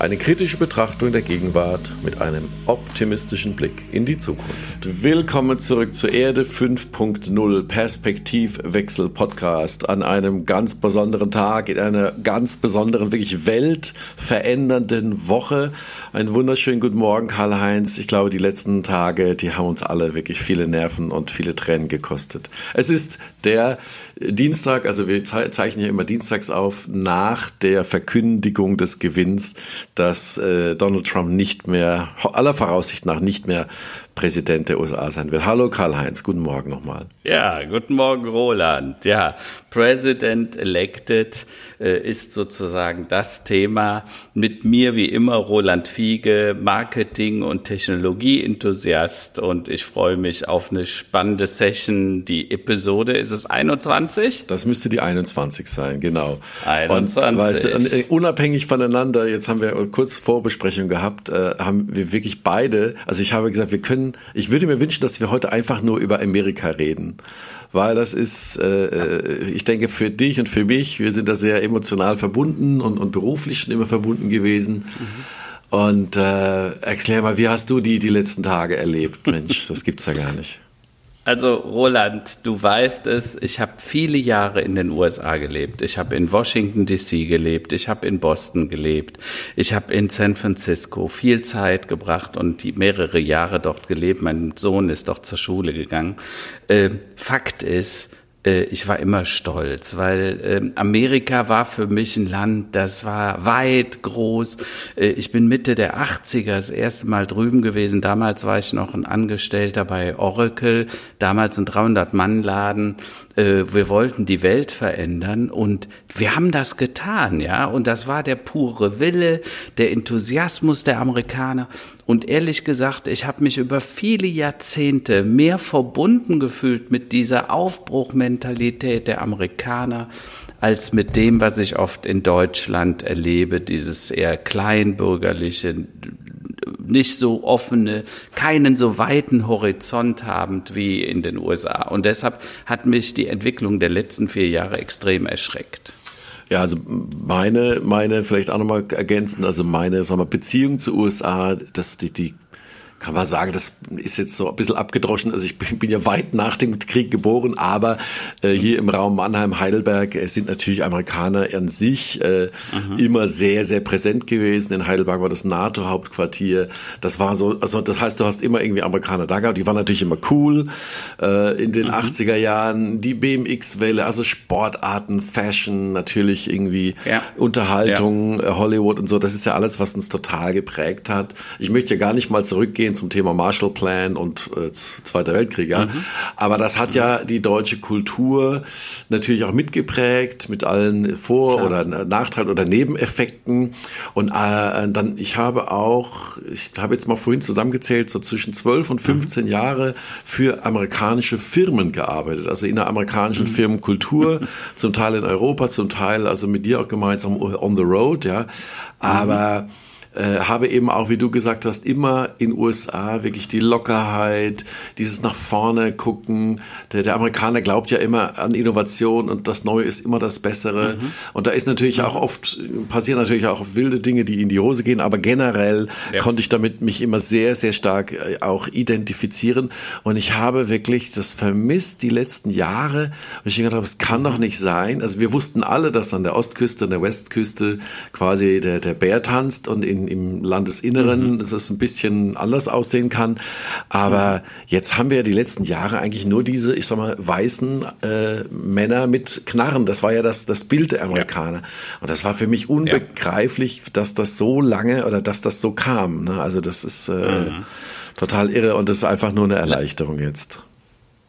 Eine kritische Betrachtung der Gegenwart mit einem optimistischen Blick in die Zukunft. Willkommen zurück zur Erde 5.0 Perspektivwechsel Podcast an einem ganz besonderen Tag, in einer ganz besonderen, wirklich weltverändernden Woche. Einen wunderschönen guten Morgen, Karl-Heinz. Ich glaube, die letzten Tage, die haben uns alle wirklich viele Nerven und viele Tränen gekostet. Es ist der Dienstag, also wir zeichnen ja immer dienstags auf, nach der Verkündigung des Gewinns, dass äh, Donald Trump nicht mehr, aller Voraussicht nach nicht mehr Präsident der USA sein wird. Hallo Karl-Heinz, guten Morgen nochmal. Ja, guten Morgen Roland. Ja, President elected äh, ist sozusagen das Thema. Mit mir wie immer Roland Fiege, Marketing- und Technologie-Enthusiast und ich freue mich auf eine spannende Session. Die Episode, ist es 21? Das müsste die 21 sein, genau. 21. Und, weißt du, äh, unabhängig voneinander, jetzt haben wir kurz Vorbesprechung gehabt, äh, haben wir wirklich beide, also ich habe gesagt, wir können ich würde mir wünschen, dass wir heute einfach nur über Amerika reden, weil das ist, äh, äh, ich denke, für dich und für mich, wir sind da sehr emotional verbunden und, und beruflich schon immer verbunden gewesen. Mhm. Und äh, erklär mal, wie hast du die die letzten Tage erlebt? Mensch, das gibt's ja gar nicht. Also Roland, du weißt es, ich habe viele Jahre in den USA gelebt. Ich habe in Washington DC gelebt, ich habe in Boston gelebt, ich habe in San Francisco viel Zeit gebracht und die mehrere Jahre dort gelebt. Mein Sohn ist dort zur Schule gegangen. Äh, Fakt ist, ich war immer stolz, weil äh, Amerika war für mich ein Land, das war weit, groß. Äh, ich bin Mitte der 80er das erste Mal drüben gewesen. Damals war ich noch ein Angestellter bei Oracle, damals ein 300-Mann-Laden. Äh, wir wollten die Welt verändern und wir haben das getan, ja. Und das war der pure Wille, der Enthusiasmus der Amerikaner. Und ehrlich gesagt, ich habe mich über viele Jahrzehnte mehr verbunden gefühlt mit dieser Aufbruchmentalität der Amerikaner als mit dem, was ich oft in Deutschland erlebe, dieses eher kleinbürgerliche, nicht so offene, keinen so weiten Horizont habend wie in den USA. Und deshalb hat mich die Entwicklung der letzten vier Jahre extrem erschreckt. Ja, also meine, meine, vielleicht auch nochmal ergänzen, also meine, sagen wir, Beziehung zu USA, das, die, die kann man sagen, das ist jetzt so ein bisschen abgedroschen. Also ich bin, ja weit nach dem Krieg geboren, aber äh, hier im Raum Mannheim, Heidelberg äh, sind natürlich Amerikaner an sich äh, mhm. immer sehr, sehr präsent gewesen. In Heidelberg war das NATO-Hauptquartier. Das war so, also das heißt, du hast immer irgendwie Amerikaner da gehabt. Die waren natürlich immer cool äh, in den mhm. 80er Jahren. Die BMX-Welle, also Sportarten, Fashion, natürlich irgendwie ja. Unterhaltung, ja. Äh, Hollywood und so. Das ist ja alles, was uns total geprägt hat. Ich möchte ja gar nicht mal zurückgehen eingehen zum Thema Marshall Plan und äh, Zweiter Weltkrieg. Ja. Mhm. Aber das hat mhm. ja die deutsche Kultur natürlich auch mitgeprägt mit allen Vor- Klar. oder Nachteilen oder Nebeneffekten. Und äh, dann, ich habe auch, ich habe jetzt mal vorhin zusammengezählt, so zwischen 12 und 15 mhm. Jahre für amerikanische Firmen gearbeitet, also in der amerikanischen mhm. Firmenkultur, zum Teil in Europa, zum Teil also mit dir auch gemeinsam on the road, ja. Aber mhm äh, habe eben auch, wie du gesagt hast, immer in USA wirklich die Lockerheit, dieses nach vorne gucken. Der, der Amerikaner glaubt ja immer an Innovation und das Neue ist immer das Bessere. Mhm. Und da ist natürlich auch oft, passieren natürlich auch wilde Dinge, die in die Hose gehen, aber generell ja. konnte ich damit mich immer sehr, sehr stark äh, auch identifizieren. Und ich habe wirklich das vermisst die letzten Jahre. Und ich gedacht habe, es kann doch nicht sein. Also wir wussten alle, dass an der Ostküste, an der Westküste quasi der, der Bär tanzt und in im Landesinneren, mhm. dass es ein bisschen anders aussehen kann. Aber jetzt haben wir ja die letzten Jahre eigentlich nur diese, ich sag mal, weißen äh, Männer mit Knarren. Das war ja das, das Bild der Amerikaner. Ja. Und das war für mich unbegreiflich, ja. dass das so lange oder dass das so kam. Ne? Also das ist äh, mhm. total irre und das ist einfach nur eine Erleichterung jetzt.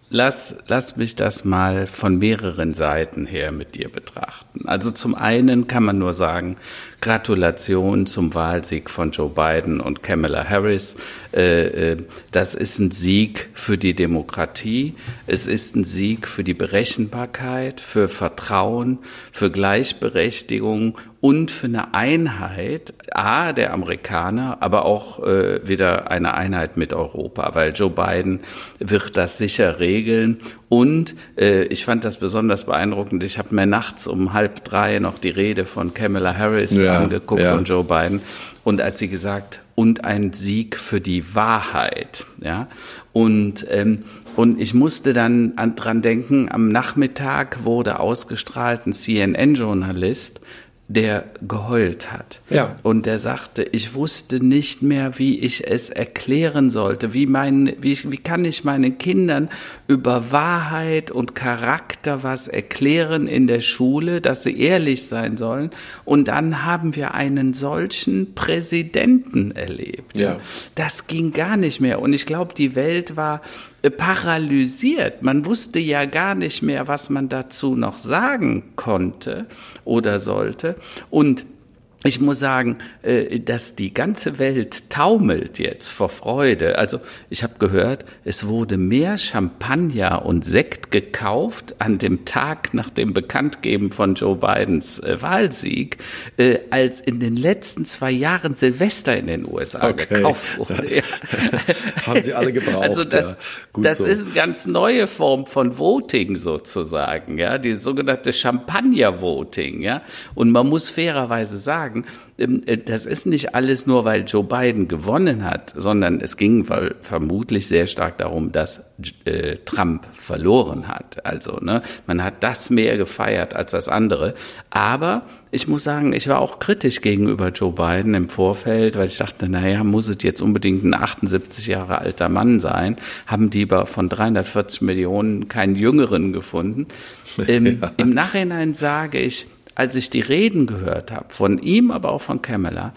lass, lass mich das mal von mehreren Seiten her mit dir betrachten. Also zum einen kann man nur sagen, Gratulation zum Wahlsieg von Joe Biden und Kamala Harris. Äh, äh, das ist ein Sieg für die Demokratie. Es ist ein Sieg für die Berechenbarkeit, für Vertrauen, für Gleichberechtigung und für eine Einheit, A, der Amerikaner, aber auch äh, wieder eine Einheit mit Europa, weil Joe Biden wird das sicher regeln. Und äh, ich fand das besonders beeindruckend. Ich habe mir nachts um halb drei noch die Rede von Kamala Harris ja, angeguckt ja. und Joe Biden. Und als sie gesagt, und ein Sieg für die Wahrheit, ja. Und, ähm, und ich musste dann an, dran denken, am Nachmittag wurde ausgestrahlt ein CNN-Journalist, der geheult hat. Ja. Und der sagte, ich wusste nicht mehr, wie ich es erklären sollte. Wie, mein, wie, wie kann ich meinen Kindern über Wahrheit und Charakter was erklären in der Schule, dass sie ehrlich sein sollen? Und dann haben wir einen solchen Präsidenten erlebt. Ja. Das ging gar nicht mehr. Und ich glaube, die Welt war paralysiert. Man wusste ja gar nicht mehr, was man dazu noch sagen konnte oder sollte. Und ich muss sagen, äh, dass die ganze Welt taumelt jetzt vor Freude. Also ich habe gehört, es wurde mehr Champagner und Sekt gekauft an dem Tag nach dem Bekanntgeben von Joe Bidens äh, Wahlsieg, äh, als in den letzten zwei Jahren Silvester in den USA okay, gekauft wurde. Das haben sie alle gebraucht. Also das, ja, das so. ist eine ganz neue Form von Voting sozusagen, ja, die sogenannte Champagner-Voting, ja. Und man muss fairerweise sagen, sagen, ähm, äh, das ist nicht alles nur, weil Joe Biden gewonnen hat, sondern es ging vermutlich sehr stark darum, dass äh, Trump verloren hat. Also ne, man hat das mehr gefeiert als das andere. Aber ich muss sagen, ich war auch kritisch gegenüber Joe Biden im Vorfeld, weil ich dachte, naja, muss es jetzt unbedingt ein 78 Jahre alter Mann sein? Haben die aber von 340 Millionen keinen Jüngeren gefunden. Ähm, ja. Im Nachhinein sage ich, als ich die Reden gehört habe, von ihm, aber auch von Kamala,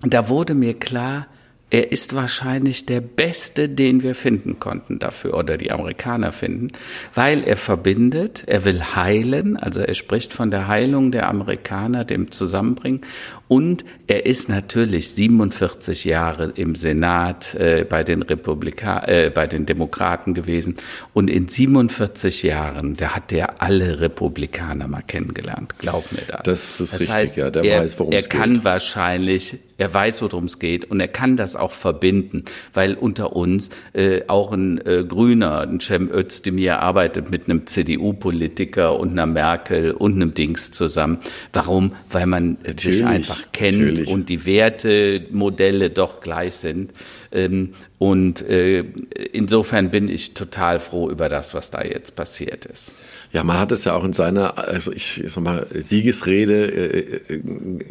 da wurde mir klar, er ist wahrscheinlich der Beste, den wir finden konnten dafür oder die Amerikaner finden, weil er verbindet, er will heilen, also er spricht von der Heilung der Amerikaner, dem Zusammenbringen und er ist natürlich 47 Jahre im Senat äh, bei den Republika äh, bei den Demokraten gewesen und in 47 Jahren, da hat er alle Republikaner mal kennengelernt, glaub mir das. Das ist das richtig, heißt, ja, der er, weiß, worum es geht. Er kann wahrscheinlich er weiß, worum es geht und er kann das auch verbinden, weil unter uns äh, auch ein äh, Grüner, ein Cem Özdemir arbeitet mit einem CDU-Politiker und einer Merkel und einem Dings zusammen. Warum? Weil man natürlich, sich einfach kennt natürlich. und die Wertemodelle doch gleich sind. Ähm, und äh, insofern bin ich total froh über das, was da jetzt passiert ist. Ja, man hat es ja auch in seiner, also ich sag mal, Siegesrede, äh, äh,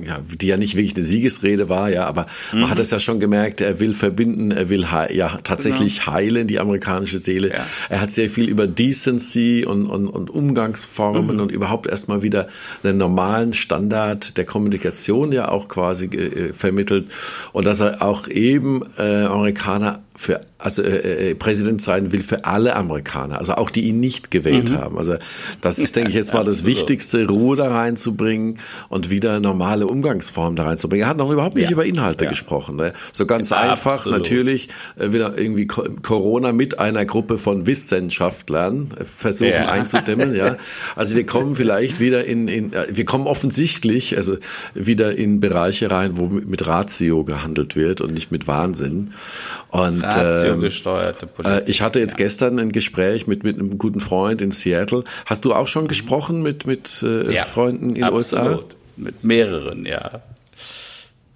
ja, die ja nicht wirklich eine Siegesrede war, ja, aber mhm. man hat es ja schon gemerkt, er will verbinden, er will ja tatsächlich genau. heilen, die amerikanische Seele. Ja. Er hat sehr viel über Decency und, und, und Umgangsformen mhm. und überhaupt erstmal wieder einen normalen Standard der Kommunikation ja auch quasi äh, vermittelt und dass er auch eben äh, Amerikaner für also äh, äh, Präsident sein will für alle Amerikaner, also auch die ihn nicht gewählt mhm. haben. Also das ist, denke ich, jetzt mal das Wichtigste, Ruhe da reinzubringen und wieder normale Umgangsformen da reinzubringen. Er hat noch überhaupt nicht ja. über Inhalte ja. gesprochen. Ne? So ganz ja, einfach, absolut. natürlich äh, wieder irgendwie Corona mit einer Gruppe von Wissenschaftlern äh, versuchen einzudämmen. Ja, also wir kommen vielleicht wieder in, in äh, wir kommen offensichtlich also wieder in Bereiche rein, wo mit Ratio gehandelt wird und nicht mit Wahnsinn. Und ähm, gesteuerte Politik. Äh, ich hatte jetzt ja. gestern ein Gespräch mit, mit einem guten Freund in Seattle. Hast du auch schon mhm. gesprochen mit, mit äh, ja, Freunden in den USA? Mit mehreren, ja.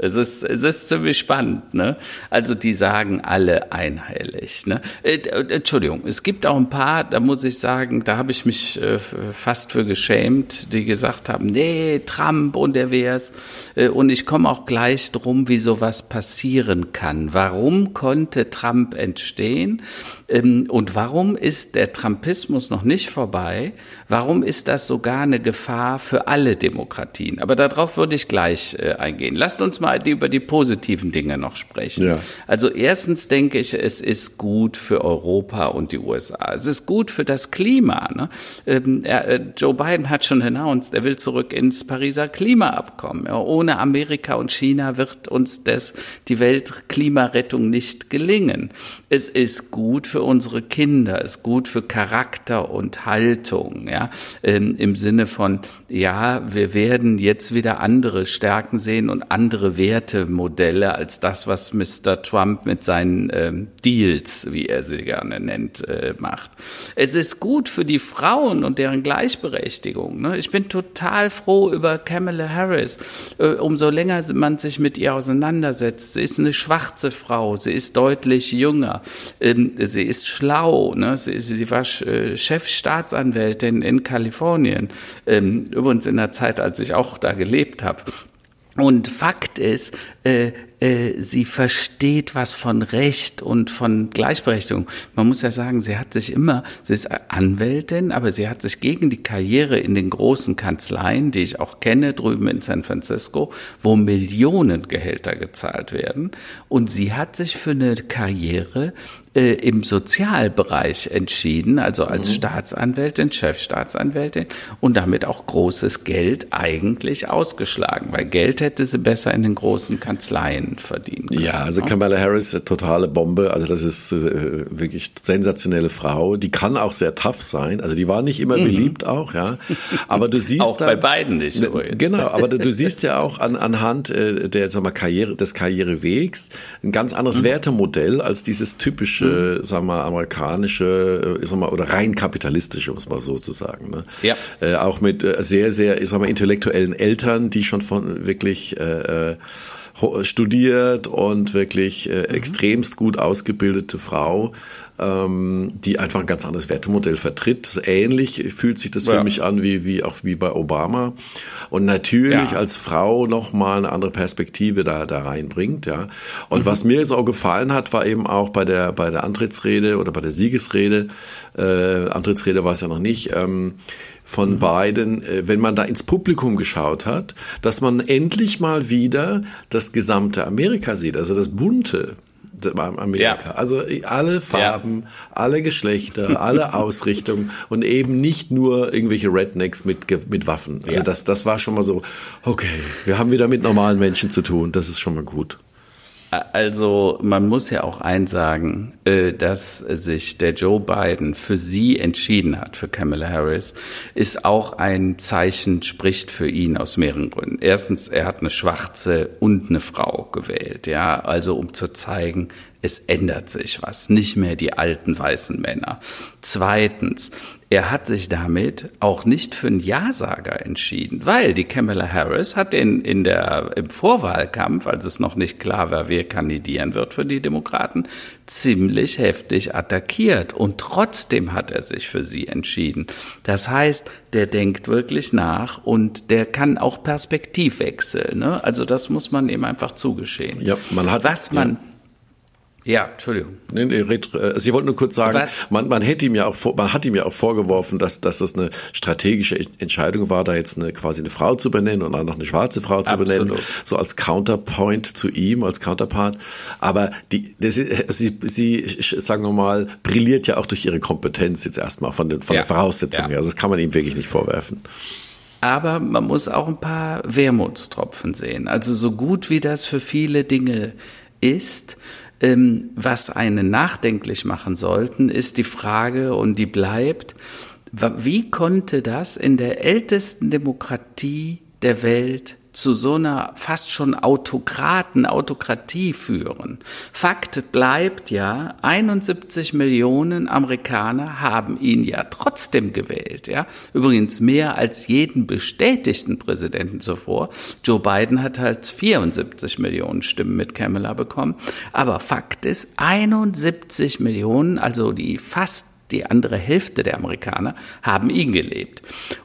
Es ist, es ist ziemlich spannend, ne? Also die sagen alle einheilig, ne? Äh, äh, Entschuldigung, es gibt auch ein paar, da muss ich sagen, da habe ich mich äh, fast für geschämt, die gesagt haben, nee, Trump und der wär's. Äh, und ich komme auch gleich drum, wie sowas passieren kann. Warum konnte Trump entstehen? Ähm, und warum ist der Trumpismus noch nicht vorbei? Warum ist das sogar eine Gefahr für alle Demokratien? Aber darauf würde ich gleich äh, eingehen. Lasst uns mal die, über die positiven Dinge noch sprechen. Ja. Also erstens denke ich, es ist gut für Europa und die USA. Es ist gut für das Klima. Ne? Ähm, äh, Joe Biden hat schon announced, er will zurück ins Pariser Klimaabkommen. Ja, ohne Amerika und China wird uns das, die Weltklimarettung nicht gelingen. Es ist gut für unsere Kinder, es ist gut für Charakter und Haltung, ja, ähm, im Sinne von, ja, wir werden jetzt wieder andere Stärken sehen und andere Wertemodelle als das, was Mr. Trump mit seinen ähm, Deals, wie er sie gerne nennt, äh, macht. Es ist gut für die Frauen und deren Gleichberechtigung. Ne? Ich bin total froh über Kamala Harris. Äh, umso länger man sich mit ihr auseinandersetzt. Sie ist eine schwarze Frau, sie ist deutlich jünger, ähm, sie ist schlau, ne? sie, sie war äh, Chefstaatsanwältin in Kalifornien, ähm, übrigens in der Zeit, als ich auch da gelebt habe. Und Fakt ist, äh, äh, sie versteht was von Recht und von Gleichberechtigung. Man muss ja sagen, sie hat sich immer, sie ist Anwältin, aber sie hat sich gegen die Karriere in den großen Kanzleien, die ich auch kenne, drüben in San Francisco, wo Millionen Gehälter gezahlt werden. Und sie hat sich für eine Karriere äh, im Sozialbereich entschieden, also als mhm. Staatsanwältin, Chefstaatsanwältin und damit auch großes Geld eigentlich ausgeschlagen, weil Geld hätte sie besser in den großen Kanzleien verdienen können. Ja, also ne? Kamala Harris, totale Bombe, also das ist äh, wirklich sensationelle Frau, die kann auch sehr tough sein, also die war nicht immer mhm. beliebt auch, ja, aber du siehst auch da, bei beiden nicht. Übrigens. Genau, aber du, du, siehst ja auch an, anhand äh, der sag mal, Karriere, des Karrierewegs ein ganz anderes mhm. Wertemodell als dieses typische mhm. sagen wir, amerikanische, äh, ich sag mal, oder rein kapitalistische, um es mal so zu sagen. Ne? Ja. Äh, auch mit äh, sehr, sehr, ich sag mal, intellektuellen Eltern, die schon von wirklich äh, äh studiert und wirklich äh, mhm. extremst gut ausgebildete Frau, ähm, die einfach ein ganz anderes Wertemodell vertritt. Ähnlich fühlt sich das ja. für mich an wie, wie auch wie bei Obama. Und natürlich ja. als Frau nochmal eine andere Perspektive da, da reinbringt, ja. Und mhm. was mir so gefallen hat, war eben auch bei der, bei der Antrittsrede oder bei der Siegesrede, äh, Antrittsrede war es ja noch nicht, ähm, von mhm. beiden, äh, wenn man da ins Publikum geschaut hat, dass man endlich mal wieder das gesamte Amerika sieht, also das bunte Amerika. Ja. Also alle Farben, ja. alle Geschlechter, alle Ausrichtungen und eben nicht nur irgendwelche Rednecks mit, mit Waffen. Also ja. das, das war schon mal so, okay, wir haben wieder mit normalen Menschen zu tun, das ist schon mal gut. Also man muss ja auch eins sagen, äh, dass sich der Joe Biden für sie entschieden hat, für Kamala Harris, ist auch ein Zeichen, spricht für ihn aus mehreren Gründen. Erstens, er hat eine Schwarze und eine Frau gewählt, ja, also um zu zeigen, es ändert sich was, nicht mehr die alten weißen Männer. Zweitens, er hat sich damit auch nicht für einen Ja-Sager entschieden, weil die Kamala Harris hat in, in der, im Vorwahlkampf, als es noch nicht klar war, wer kandidieren wird für die Demokraten, ziemlich heftig attackiert. Und trotzdem hat er sich für sie entschieden. Das heißt, der denkt wirklich nach und der kann auch Perspektivwechsel. Ne? Also das muss man ihm einfach zugestehen. Ja, man hat, was man, ja ja, Entschuldigung. Nee, nee, äh, Sie wollten nur kurz sagen, man, man hätte ihm ja auch, man hat ihm ja auch vorgeworfen, dass, dass das eine strategische Entscheidung war, da jetzt eine, quasi eine Frau zu benennen und dann noch eine schwarze Frau zu Absolut. benennen, so als Counterpoint zu ihm, als Counterpart. Aber die, das, sie, sie, sagen wir mal, brilliert ja auch durch ihre Kompetenz jetzt erstmal von den, von ja. der Voraussetzung ja. her. Also das kann man ihm wirklich nicht vorwerfen. Aber man muss auch ein paar Wermutstropfen sehen. Also so gut wie das für viele Dinge ist, was einen nachdenklich machen sollten, ist die Frage, und die bleibt, wie konnte das in der ältesten Demokratie der Welt zu so einer fast schon Autokraten, Autokratie führen. Fakt bleibt ja, 71 Millionen Amerikaner haben ihn ja trotzdem gewählt, ja. Übrigens mehr als jeden bestätigten Präsidenten zuvor. Joe Biden hat halt 74 Millionen Stimmen mit Kamala bekommen. Aber Fakt ist, 71 Millionen, also die fast die andere Hälfte der Amerikaner, haben ihn gelebt.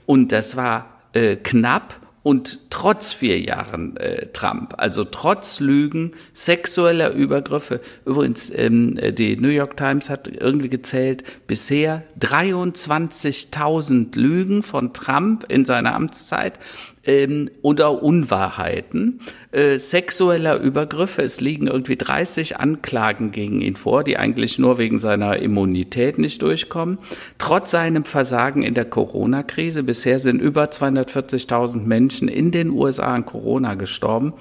Und das war äh, knapp und trotz vier Jahren äh, Trump, also trotz Lügen, sexueller Übergriffe, übrigens ähm, die New York Times hat irgendwie gezählt, bisher 23.000 Lügen von Trump in seiner Amtszeit, ähm, oder Unwahrheiten, äh, sexueller Übergriffe. Es liegen irgendwie 30 Anklagen gegen ihn vor, die eigentlich nur wegen seiner Immunität nicht durchkommen. Trotz seinem Versagen in der Corona-Krise. Bisher sind über 240.000 Menschen in den USA an Corona gestorben.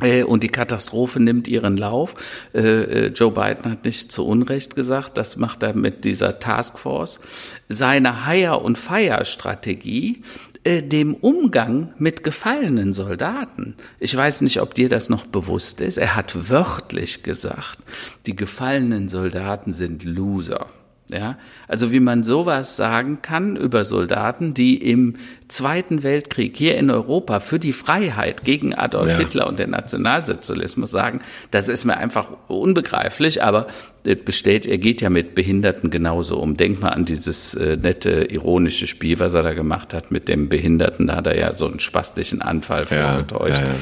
Äh, und die Katastrophe nimmt ihren Lauf. Äh, äh, Joe Biden hat nicht zu Unrecht gesagt, das macht er mit dieser Taskforce. Seine Hire- und Fire-Strategie, dem Umgang mit gefallenen Soldaten. Ich weiß nicht, ob dir das noch bewusst ist. Er hat wörtlich gesagt, die gefallenen Soldaten sind Loser. Ja, also wie man sowas sagen kann über Soldaten, die im Zweiten Weltkrieg hier in Europa für die Freiheit gegen Adolf ja. Hitler und den Nationalsozialismus sagen, das ist mir einfach unbegreiflich, aber es besteht, er geht ja mit Behinderten genauso um. Denk mal an dieses äh, nette, ironische Spiel, was er da gemacht hat mit dem Behinderten, da hat er ja so einen spastischen Anfall vorgetäuscht. Ja, ja,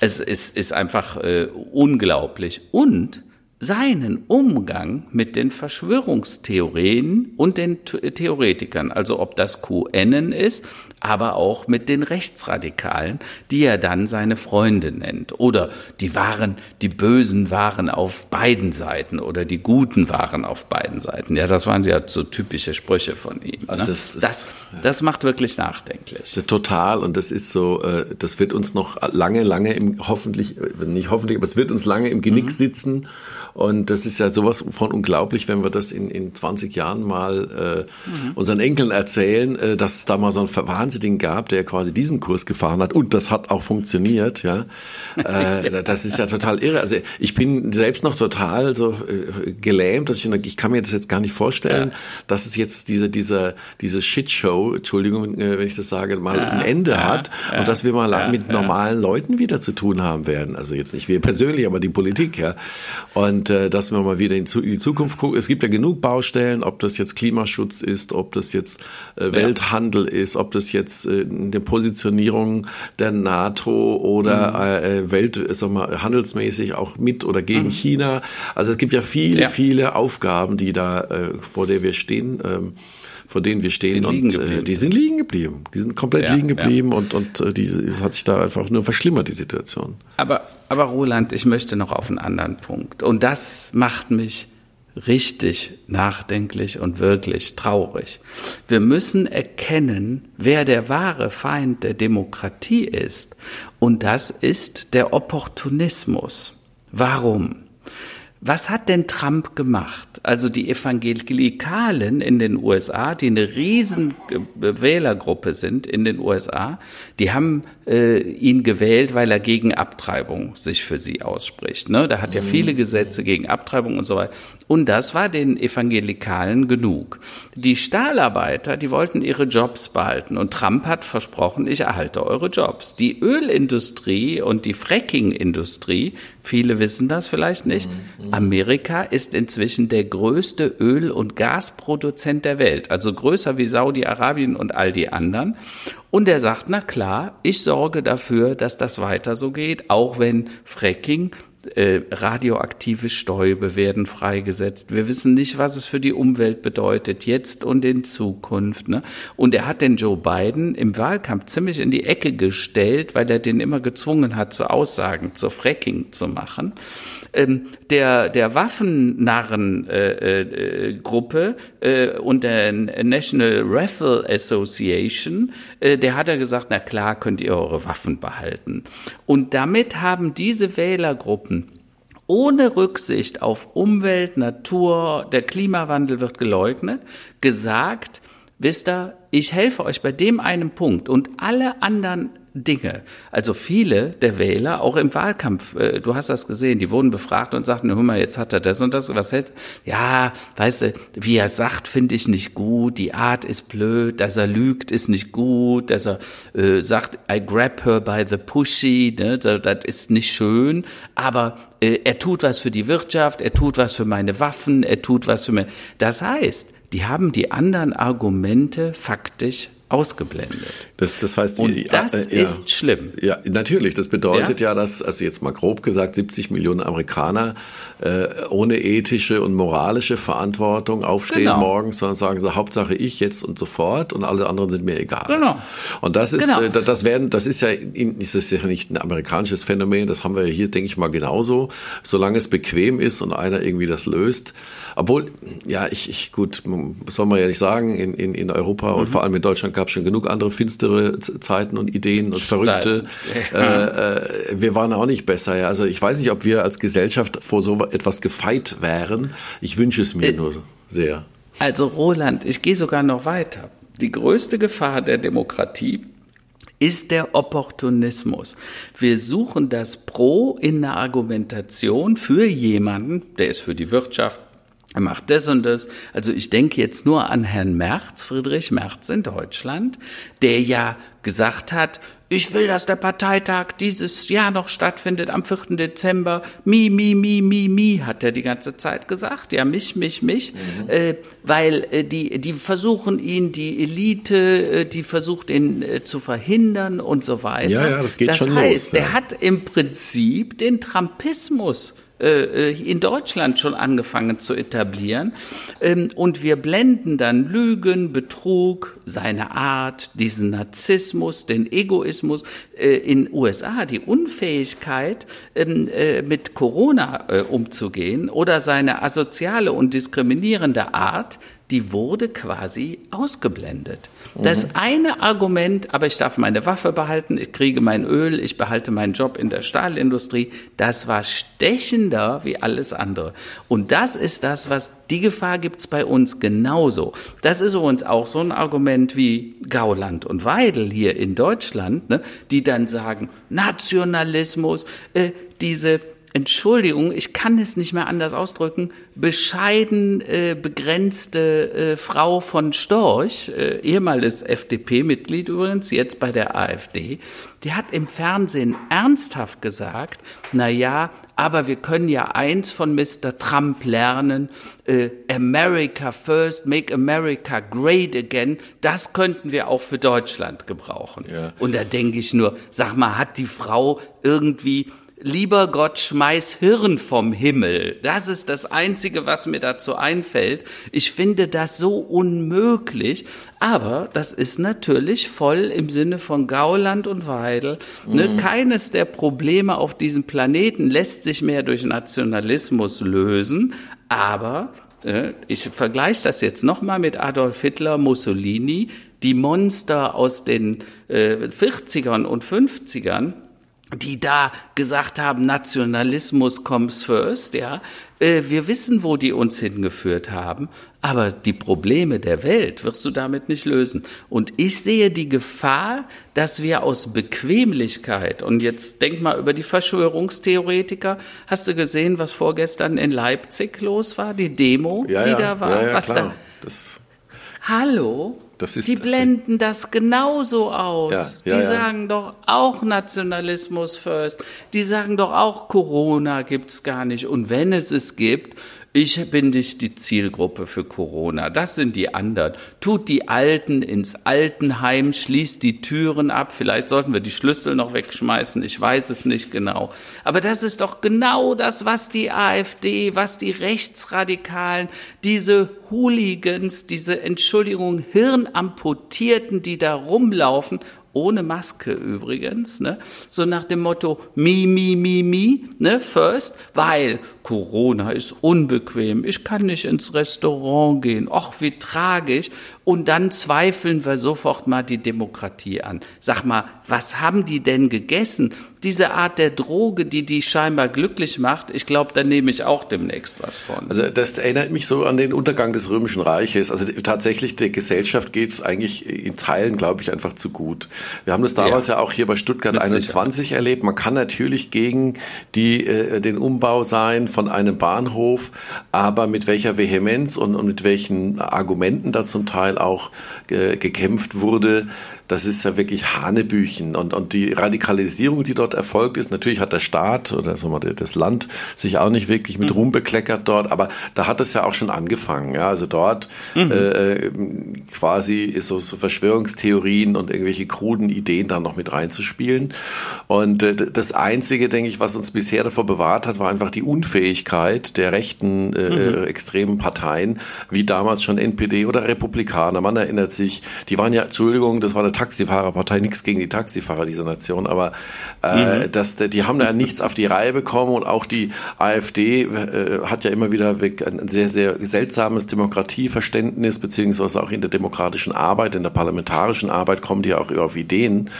es ist, ist einfach äh, unglaublich. Und seinen Umgang mit den Verschwörungstheorien und den Theoretikern, also ob das QN ist, aber auch mit den Rechtsradikalen, die er dann seine Freunde nennt. Oder die waren, die Bösen waren auf beiden Seiten oder die Guten waren auf beiden Seiten. Ja, das waren ja so typische Sprüche von ihm. Also ne? das, das, das, das, macht wirklich nachdenklich. Total. Und das ist so, äh, das wird uns noch lange, lange im, hoffentlich, äh, nicht hoffentlich, aber es wird uns lange im Genick mhm. sitzen. Und das ist ja sowas von unglaublich, wenn wir das in, in 20 Jahren mal äh, mhm. unseren Enkeln erzählen, äh, dass es da mal so ein Wahnsinnigen gab, der quasi diesen Kurs gefahren hat und das hat auch funktioniert, ja. Äh, das ist ja total irre. Also ich bin selbst noch total so äh, gelähmt, dass ich, ich kann mir das jetzt gar nicht vorstellen, ja. dass es jetzt diese, diese, diese Shitshow, Entschuldigung, äh, wenn ich das sage, mal ja. ein Ende ja. hat und dass wir mal mit normalen Leuten wieder zu tun haben werden. Also jetzt nicht wir persönlich, aber die Politik, ja. Und und äh, dass wir mal wieder in, die Zukunft gucken. Es gibt ja genug Baustellen, ob das jetzt Klimaschutz ist, ob das jetzt äh, Welthandel ja. ist, ob das jetzt äh, eine Positionierung der NATO oder mhm. Äh, äh, Welt, sag mal, handelsmäßig auch mit oder gegen mhm. China. Also es gibt ja viele, ja. viele Aufgaben, die da äh, vor der wir stehen. Ähm, vor denen wir stehen und äh, die sind liegen geblieben. Die sind komplett ja, liegen geblieben ja. und, und äh, die, es hat sich da einfach nur verschlimmert, die Situation. Aber, aber Roland, ich möchte noch auf einen anderen Punkt. Und das macht mich richtig nachdenklich und wirklich traurig. Wir müssen erkennen, wer der wahre Feind der Demokratie ist. Und das ist der Opportunismus. Warum? Was hat denn Trump gemacht? Also die Evangelikalen in den USA, die eine riesen Wählergruppe sind in den USA, die haben äh, ihn gewählt, weil er gegen Abtreibung sich für sie ausspricht. Ne? Da hat ja viele mhm. Gesetze gegen Abtreibung und so weiter. Und das war den Evangelikalen genug. Die Stahlarbeiter, die wollten ihre Jobs behalten und Trump hat versprochen, ich erhalte eure Jobs. Die Ölindustrie und die Fracking-Industrie, viele wissen das vielleicht nicht, mhm. Amerika ist inzwischen der größte Öl- und Gasproduzent der Welt, also größer wie Saudi-Arabien und all die anderen. Und er sagt, na klar, ich sorge dafür, dass das weiter so geht, auch wenn Fracking äh, radioaktive Stäube werden freigesetzt. Wir wissen nicht, was es für die Umwelt bedeutet, jetzt und in Zukunft. Ne? Und er hat den Joe Biden im Wahlkampf ziemlich in die Ecke gestellt, weil er den immer gezwungen hat, zu Aussagen zur Fracking zu machen. Ähm, der der Waffennarren-Gruppe äh, äh, und der National Rifle Association, äh, der hat er gesagt, na klar, könnt ihr eure Waffen behalten. Und damit haben diese Wählergruppen ohne Rücksicht auf Umwelt, Natur, der Klimawandel wird geleugnet, gesagt, wisst ihr, ich helfe euch bei dem einen Punkt und alle anderen Dinge. Also viele der Wähler, auch im Wahlkampf, äh, du hast das gesehen, die wurden befragt und sagten, hör mal, jetzt hat er das und das, was hält? Ja, weißt du, wie er sagt, finde ich nicht gut, die Art ist blöd, dass er lügt, ist nicht gut, dass er äh, sagt, I grab her by the pushy, ne, das, das ist nicht schön, aber äh, er tut was für die Wirtschaft, er tut was für meine Waffen, er tut was für meine. Das heißt, die haben die anderen Argumente faktisch ausgeblendet. Das, das heißt, Und das äh, ja, ist schlimm. Ja, natürlich. Das bedeutet ja, ja dass, also jetzt mal grob gesagt, 70 Millionen Amerikaner äh, ohne ethische und moralische Verantwortung aufstehen Genau. morgens, sondern sagen so, Hauptsache ich jetzt und sofort und alle anderen sind mir egal. Genau. Und das ist, Genau. äh, das werden, das ist ja, das ist ja nicht ein amerikanisches Phänomen, das haben wir ja hier, denke ich mal, genauso. Solange es bequem ist und einer irgendwie das löst. Obwohl, ja, ich, ich gut, soll man ja nicht sagen, in, in, in Europa Mhm. und vor allem in Deutschland gab es schon genug andere finstere Zeiten und Ideen und verrückte. Äh, äh, wir waren auch nicht besser. Ja. Also ich weiß nicht, ob wir als Gesellschaft vor so etwas gefeit wären. Ich wünsche es Äh, mir nur sehr. Also Roland, ich gehe sogar noch weiter. Die größte Gefahr der Demokratie ist der Opportunismus. Wir suchen das Pro in der Argumentation für jemanden, der ist für die Wirtschaft, er macht das und das. Also ich denke jetzt nur an Herrn Merz, Friedrich Merz in Deutschland, der ja gesagt hat, ich will, dass der Parteitag dieses Jahr noch stattfindet, am 4. Dezember. Mi, mi, mi, mi, mi, hat er die ganze Zeit gesagt. Ja, mich, mich, mich. Äh, weil äh, die, die versuchen ihn, die Elite, äh, die versucht ihn äh, zu verhindern und so weiter. Ja, ja, das geht das schon heißt, los, ja. der hat im Prinzip den Trumpismus in Deutschland schon angefangen zu etablieren. Ähm, Und wir blenden dann Lügen, Betrug, seine Art, diesen Narzissmus, den Egoismus äh, in USA, die Unfähigkeit, ähm, äh, mit Corona äh, umzugehen oder seine asoziale und diskriminierende Art, die wurde quasi ausgeblendet. Das eine Argument, aber ich darf meine Waffe behalten, ich kriege mein Öl, ich behalte meinen Job in der Stahlindustrie, das war stechender wie alles andere. Und das ist das, was die Gefahr gibt's bei uns genauso. Das ist übrigens auch so ein Argument wie Gauland und Weidel hier in Deutschland, ne, die dann sagen, Nationalismus, äh, diese Entschuldigung, ich kann es nicht mehr anders ausdrücken, bescheiden äh, begrenzte äh, Frau von Storch, äh, ehemaliges FDP-Mitglied übrigens, jetzt bei der AfD, die hat im Fernsehen ernsthaft gesagt, na ja, aber wir können ja eins von Mr. Trump lernen, äh, America first, make America great again, das könnten wir auch für Deutschland gebrauchen. Ja. Und da denke ich nur, sag mal, hat die Frau irgendwie Lieber Gott, schmeiß Hirn vom Himmel. Das ist das Einzige, was mir dazu einfällt. Ich finde das so unmöglich. Aber das ist natürlich voll im Sinne von Gauland und Weidel. Ne? Keines der Probleme auf diesem Planeten lässt sich mehr durch Nationalismus lösen. Aber äh, ich vergleiche das jetzt nochmal mit Adolf Hitler, Mussolini, die Monster aus den äh, 40ern und 50ern die da gesagt haben, Nationalismus comes first, ja. Äh, Wir wissen, wo die uns hingeführt haben, aber die Probleme der Welt wirst du damit nicht lösen. Und ich sehe die Gefahr, dass wir aus Bequemlichkeit, und jetzt denk mal über die Verschwörungstheoretiker, hast du gesehen, was vorgestern in Leipzig los war, die Demo, Ja, die ja, da war? ja, ja was klar. da? Das, Hallo? Das ist- die das ist- blenden das genauso aus. Ja, ja, die ja. sagen doch auch Nationalismus first. Die sagen doch auch Corona gibt's gar nicht. Und wenn es es gibt, ich bin nicht die Zielgruppe für Corona. Das sind die anderen. Tut die Alten ins Altenheim, schließt die Türen ab. Vielleicht sollten wir die Schlüssel noch wegschmeißen. Ich weiß es nicht genau. Aber das ist doch genau das, was die AfD, was die Rechtsradikalen, diese Hooligans, diese Entschuldigung, Hirnamputierten, die da rumlaufen, ohne Maske übrigens, ne? So nach dem Motto mi mi mi mi, ne? First, weil Corona ist unbequem. Ich kann nicht ins Restaurant gehen. Och, wie tragisch. Und dann zweifeln wir sofort mal die Demokratie an. Sag mal, was haben die denn gegessen? Diese Art der Droge, die die scheinbar glücklich macht, ich glaube, da nehme ich auch demnächst was von. Also das erinnert mich so an den Untergang des Römischen Reiches. Also tatsächlich der Gesellschaft geht es eigentlich in Teilen, glaube ich, einfach zu gut. Wir haben das damals ja, ja auch hier bei Stuttgart 21 erlebt. Man kann natürlich gegen die, äh, den Umbau sein von einem Bahnhof, aber mit welcher Vehemenz und, und mit welchen Argumenten da zum Teil auch äh, gekämpft wurde, das ist ja wirklich Hanebüchen. Und, und die Radikalisierung, die dort erfolgt ist, natürlich hat der Staat oder sagen wir, das Land sich auch nicht wirklich mit mhm. Ruhm bekleckert dort, aber da hat es ja auch schon angefangen. Ja, also dort mhm. äh, quasi ist so, so Verschwörungstheorien und irgendwelche kruden Ideen da noch mit reinzuspielen. Und äh, das Einzige, denke ich, was uns bisher davor bewahrt hat, war einfach die Unfähigkeit der rechten äh, mhm. extremen Parteien, wie damals schon NPD oder Republikaner. Man erinnert sich, die waren ja, Entschuldigung, das war eine Taxifahrerpartei, nichts gegen die Taxifahrer dieser Nation, aber äh, mhm. das, die haben da nichts auf die Reihe bekommen und auch die AfD äh, hat ja immer wieder ein sehr, sehr seltsames Demokratieverständnis, beziehungsweise auch in der demokratischen Arbeit, in der parlamentarischen Arbeit kommen die auch auf Ideen,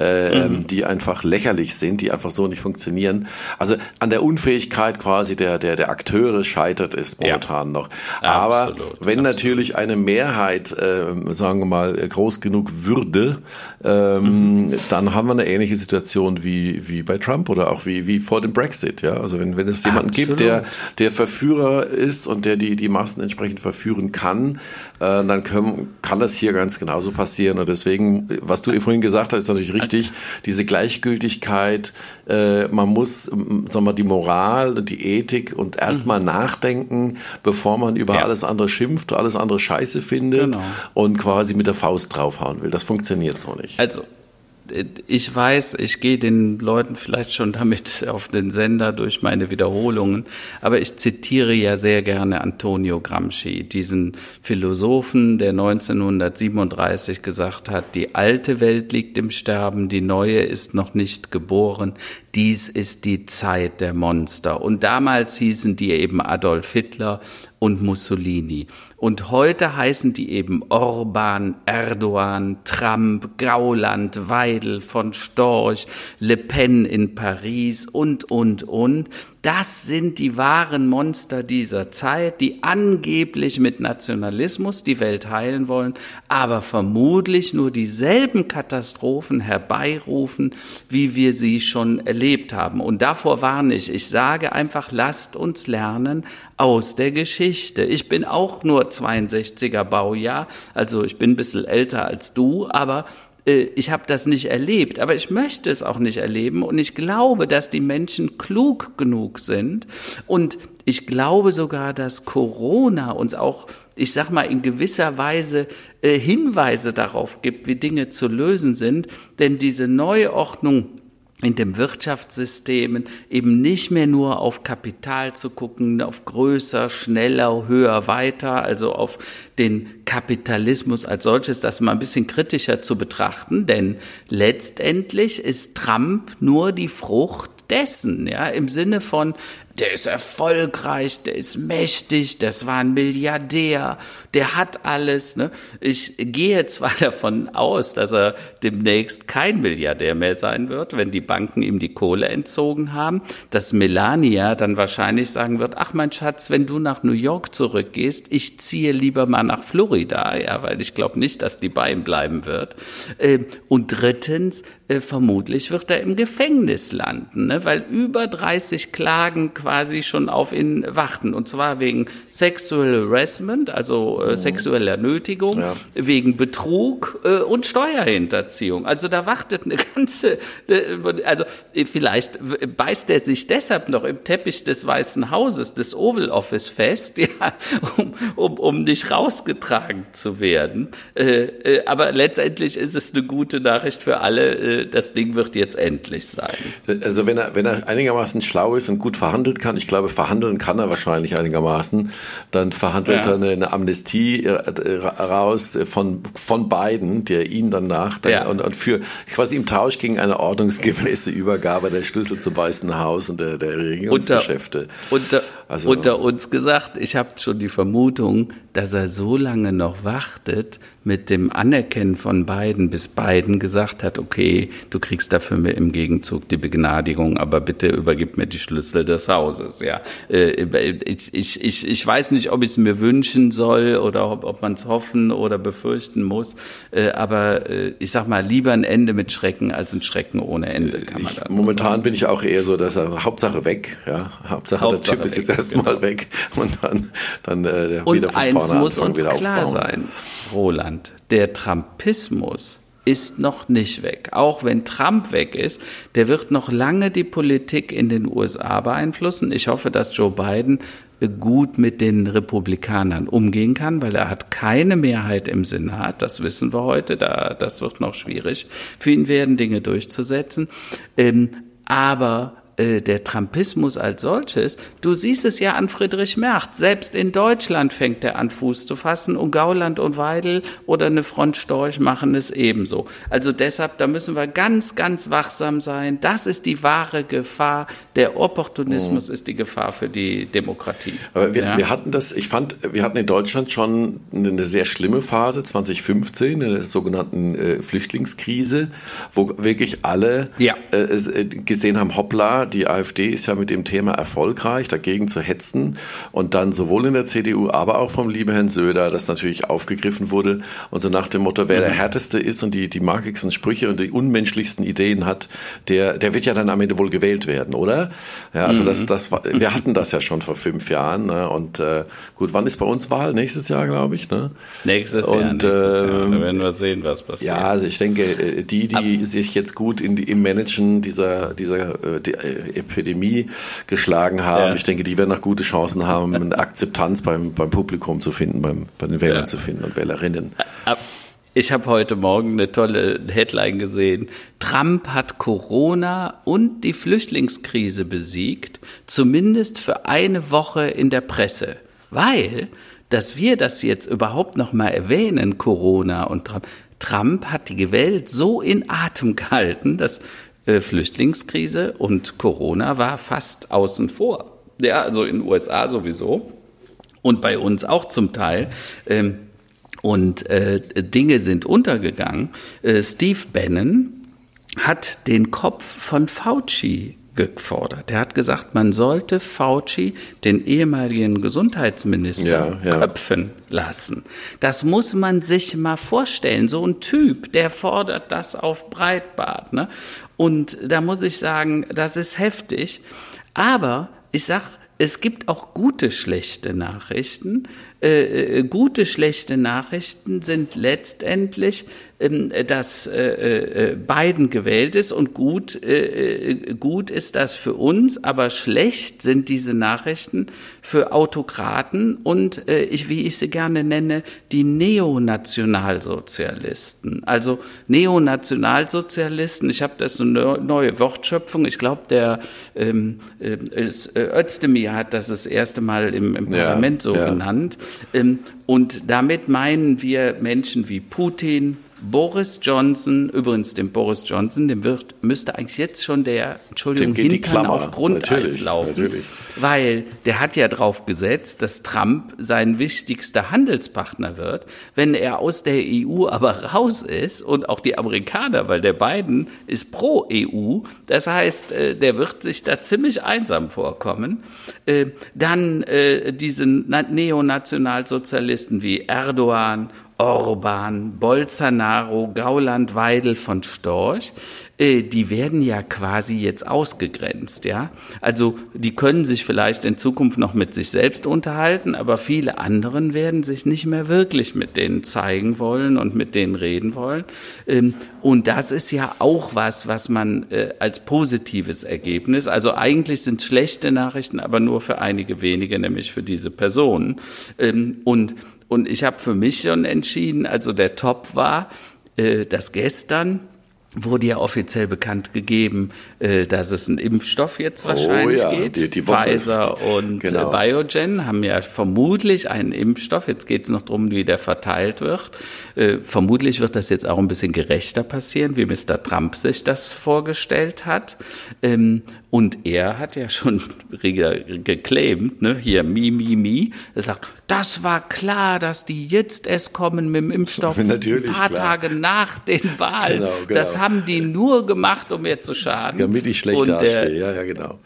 äh, mhm. die einfach lächerlich sind, die einfach so nicht funktionieren. Also an der Unfähigkeit quasi der, der, der Akteure scheitert es momentan ja. noch. Aber absolut, wenn absolut. natürlich eine Mehrheit, äh, sagen wir mal, groß genug würde, ähm, mhm. dann haben wir eine ähnliche Situation wie, wie bei Trump oder auch wie, wie vor dem Brexit. Ja? Also wenn, wenn es jemanden Absolut. gibt, der, der Verführer ist und der die, die Massen entsprechend verführen kann, äh, dann können, kann das hier ganz genauso passieren. Und deswegen, was du vorhin gesagt hast, ist natürlich richtig, diese Gleichgültigkeit, äh, man muss sagen wir, die Moral und die Ethik und erstmal mhm. nachdenken, bevor man über ja. alles andere schimpft, alles andere scheiße findet genau. Und quasi mit der Faust draufhauen will. Das funktioniert funktioniert so nicht. Also, ich weiß, ich gehe den Leuten vielleicht schon damit auf den Sender durch meine Wiederholungen, aber ich zitiere ja sehr gerne Antonio Gramsci, diesen Philosophen, der 1937 gesagt hat, die alte Welt liegt im Sterben, die neue ist noch nicht geboren, dies ist die Zeit der Monster. Und damals hießen die eben Adolf Hitler und Mussolini. Und heute heißen die eben Orban, Erdogan, Trump, Gauland, Weidel von Storch, Le Pen in Paris und, und, und. Das sind die wahren Monster dieser Zeit, die angeblich mit Nationalismus die Welt heilen wollen, aber vermutlich nur dieselben Katastrophen herbeirufen, wie wir sie schon erlebt haben. Und davor warne ich. Ich sage einfach, lasst uns lernen aus der Geschichte. Ich bin auch nur 62er Baujahr, also ich bin ein bisschen älter als du, aber ich habe das nicht erlebt, aber ich möchte es auch nicht erleben und ich glaube, dass die Menschen klug genug sind und ich glaube sogar, dass Corona uns auch, ich sag mal, in gewisser Weise äh, Hinweise darauf gibt, wie Dinge zu lösen sind, denn diese Neuordnung in dem Wirtschaftssystem eben nicht mehr nur auf Kapital zu gucken, auf größer, schneller, höher, weiter, also auf den Kapitalismus als solches, das mal ein bisschen kritischer zu betrachten, denn letztendlich ist Trump nur die Frucht dessen, ja, im Sinne von, der ist erfolgreich, der ist mächtig, das war ein Milliardär, der hat alles. Ne? Ich gehe zwar davon aus, dass er demnächst kein Milliardär mehr sein wird, wenn die Banken ihm die Kohle entzogen haben, dass Melania dann wahrscheinlich sagen wird, ach mein Schatz, wenn du nach New York zurückgehst, ich ziehe lieber mal nach Florida, ja, weil ich glaube nicht, dass die bei ihm bleiben wird. Ähm, und drittens, äh, vermutlich wird er im Gefängnis landen, ne? weil über 30 Klagen quasi schon auf ihn warten. Und zwar wegen Sexual Harassment, also äh, mhm. sexueller Nötigung, ja. wegen Betrug äh, und Steuerhinterziehung. Also da wartet eine ganze, äh, also äh, vielleicht beißt er sich deshalb noch im Teppich des Weißen Hauses, des Oval Office fest, ja, um, um, um nicht rausgetragen zu werden. Äh, äh, aber letztendlich ist es eine gute Nachricht für alle. Das Ding wird jetzt endlich sein. Also wenn er, wenn er einigermaßen schlau ist und gut verhandelt kann, ich glaube, verhandeln kann er wahrscheinlich einigermaßen, dann verhandelt ja. er eine, eine, Amnestie äh, raus von, von beiden, der ihn danach dann, ja. und, und für quasi im Tausch gegen eine ordnungsgemäße Übergabe der Schlüssel zum Weißen Haus und der, der Regierungsgeschäfte. Und, und, Also, unter uns gesagt, ich habe schon die Vermutung, dass er so lange noch wartet mit dem Anerkennen von beiden, bis beiden gesagt hat, okay, du kriegst dafür mir im Gegenzug die Begnadigung, aber bitte übergib mir die Schlüssel des Hauses. Ja, äh, ich, ich, ich, ich weiß nicht, ob ich es mir wünschen soll oder ob, ob man es hoffen oder befürchten muss, äh, aber äh, ich sag mal, lieber ein Ende mit Schrecken als ein Schrecken ohne Ende. Kann man ich, momentan sagen. bin ich auch eher so, dass er Hauptsache weg, ja, Hauptsache, Hauptsache der Typ ist jetzt erstmal genau. weg und dann, dann äh, wieder von vorne eins muss uns klar sein, Roland, der Trumpismus ist noch nicht weg. Auch wenn Trump weg ist, der wird noch lange die Politik in den USA beeinflussen. Ich hoffe, dass Joe Biden gut mit den Republikanern umgehen kann, weil er hat keine Mehrheit im Senat. Das wissen wir heute. Da, das wird noch schwierig für ihn werden, Dinge durchzusetzen. Ähm, aber äh, der Trumpismus als solches, du siehst es ja an Friedrich Merz, selbst in Deutschland fängt er an Fuß zu fassen und Gauland und Weidel oder eine Front Storch machen es ebenso. Also deshalb, da müssen wir ganz, ganz wachsam sein. Das ist die wahre Gefahr. Der Opportunismus mhm. ist die Gefahr für die Demokratie. Aber wir, ja? wir hatten das, ich fand, wir hatten in Deutschland schon eine sehr schlimme Phase 2015, eine sogenannten äh, Flüchtlingskrise, wo wirklich alle ja. äh, gesehen haben, hoppla, die AfD ist ja mit dem Thema erfolgreich, dagegen zu hetzen und dann sowohl in der CDU, aber auch vom lieben Herrn Söder, das natürlich aufgegriffen wurde und so nach dem Motto, wer der mhm. härteste ist und die, die markigsten Sprüche und die unmenschlichsten Ideen hat, der, der wird ja dann am Ende wohl gewählt werden, oder? Ja, also das, mhm. das wir hatten das ja schon vor fünf Jahren ne? und äh, gut, wann ist bei uns Wahl? Nächstes Jahr, glaube ich, ne? Nächstes Jahr, und, nächstes Jahr. Da ähm, werden wir sehen, was passiert. Ja, also ich denke, äh, die, die Ab sich jetzt gut in die, im Managen dieser, dieser äh, die, Epidemie geschlagen haben. Ja. Ich denke, die werden noch gute Chancen haben, eine Akzeptanz beim, beim Publikum zu finden, beim, bei den Wählern ja. zu finden und Wählerinnen. Ich habe heute Morgen eine tolle Headline gesehen. Trump hat Corona und die Flüchtlingskrise besiegt, zumindest für eine Woche in der Presse. Weil, dass wir das jetzt überhaupt noch mal erwähnen, Corona und Trump, Trump hat die Welt so in Atem gehalten, dass äh, Flüchtlingskrise und Corona war fast außen vor. Ja, also in den USA sowieso und bei uns auch zum Teil. Ähm, und äh, Dinge sind untergegangen. Äh, Steve Bannon hat den Kopf von Fauci gefordert. Er hat gesagt, man sollte Fauci, den ehemaligen Gesundheitsminister, ja, ja. köpfen lassen. Das muss man sich mal vorstellen. So ein Typ, der fordert das auf Breitbart. Ne? Und da muss ich sagen, das ist heftig. Aber ich sag, es gibt auch gute, schlechte Nachrichten. Äh, äh, gute, schlechte Nachrichten sind letztendlich, dass äh, äh, Biden gewählt ist und gut, äh, äh, gut ist das für uns, aber schlecht sind diese Nachrichten für Autokraten und ich, wie ich sie gerne nenne, die Neonationalsozialisten. Also Neonationalsozialisten, ich habe das so eine neue Wortschöpfung, ich glaube, der ähm, Özdemir hat das das erste Mal im, im Parlament ja, so ja. genannt. Ähm, und damit meinen wir Menschen wie Putin, Boris Johnson, übrigens dem Boris Johnson, dem wird, müsste eigentlich jetzt schon der, Entschuldigung, Hintern auf Grundeis natürlich, laufen. Natürlich. Weil der hat ja drauf gesetzt, dass Trump sein wichtigster Handelspartner wird. Wenn er aus der EU aber raus ist und auch die Amerikaner, weil der Biden ist pro EU, das heißt, äh, der wird sich da ziemlich einsam vorkommen. Äh, dann äh, diese Neonationalsozialisten wie Erdogan Orban, Bolsonaro, Gauland, Weidel von Storch, äh, die werden ja quasi jetzt ausgegrenzt, ja. Also die können sich vielleicht in Zukunft noch mit sich selbst unterhalten, aber viele anderen werden sich nicht mehr wirklich mit denen zeigen wollen und mit denen reden wollen. Ähm, und das ist ja auch was, was man äh, als positives Ergebnis, also eigentlich sind schlechte Nachrichten, aber nur für einige wenige, nämlich für diese Personen. Ähm, und und ich habe für mich schon entschieden, also der Top war, äh, dass gestern wurde ja offiziell bekannt gegeben, äh, dass es einen Impfstoff jetzt wahrscheinlich oh, ja. geht. Die, die Pfizer und genau. Biogen haben ja vermutlich einen Impfstoff. Jetzt geht es noch darum, wie der verteilt wird. Äh, vermutlich wird das jetzt auch ein bisschen gerechter passieren, wie Mr. Trump sich das vorgestellt hat. Ähm, und er hat ja schon geclaimt, ne, hier, mi, mi, mi. Er sagt, das war klar, dass die jetzt erst kommen mit dem Impfstoff. Natürlich, ein paar klar. Tage nach den Wahlen. Genau, genau. Das haben die nur gemacht, um mir zu schaden. Damit ich schlecht Und dastehe, ja, ja, genau.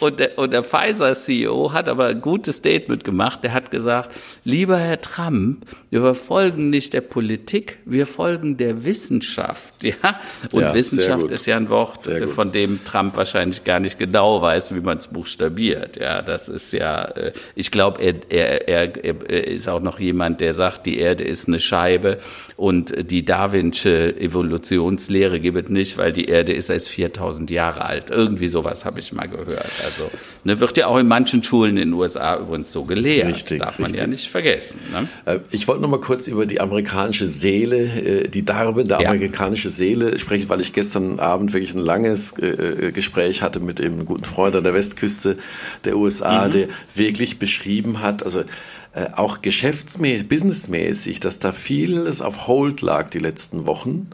und der, und der Pfizer-CEO hat aber ein gutes Statement gemacht. Der hat gesagt, lieber Herr Trump, wir folgen nicht der Politik, wir folgen der Wissenschaft. Ja? Und Ja, Wissenschaft ist ja ein Wort, von dem Trump wahrscheinlich gar nicht genau weiß, wie man es buchstabiert. Ja, das ist ja, äh, ich glaube, er, er, er, er ist auch noch jemand, der sagt, die Erde ist eine Scheibe und die Darwinsche Evolutionslehre gibt es nicht, weil die Erde ist erst 4000 Jahre alt. Irgendwie sowas habe ich mal gehört. Also ne, wird ja auch in manchen Schulen in den USA übrigens so gelehrt. Richtig, Darf man ja richtig. nicht vergessen. Ne? Äh, Ich wollte noch mal kurz über die amerikanische Seele, äh, die Darbe der Ja. amerikanische Seele sprechen, weil ich gestern Abend wirklich ein langes äh, Gespräch hatte mit dem guten Freund an der Westküste der USA, der wirklich beschrieben hat, also äh, auch geschäftsmäßig, businessmäßig, dass da vieles auf Hold lag die letzten Wochen.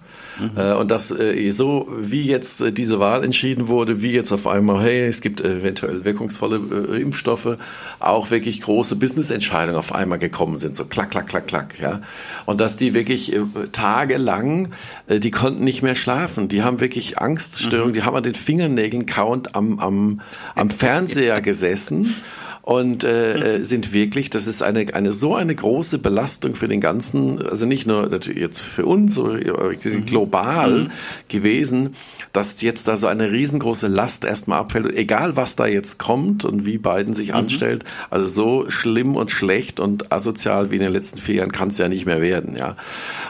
Äh, Und dass äh, so wie jetzt äh, diese Wahl entschieden wurde, wie jetzt auf einmal, hey, es gibt eventuell wirkungsvolle äh, Impfstoffe, auch wirklich große Business-Entscheidungen auf einmal gekommen sind, so klack, klack, klack, klack, ja. Und dass die wirklich äh, tagelang, äh, die konnten nicht mehr schlafen, die haben wirklich Angststörungen, die haben an den Fingernägeln kauend am, am, am Fernseher gesessen und äh, äh, sind wirklich, das ist eine, eine so eine große Belastung für den ganzen, also nicht nur natürlich jetzt für uns, aber global gewesen, dass jetzt da so eine riesengroße Last erstmal abfällt. Egal was da jetzt kommt und wie Biden sich anstellt, also so schlimm und schlecht und asozial wie in den letzten vier Jahren kann es ja nicht mehr werden, ja.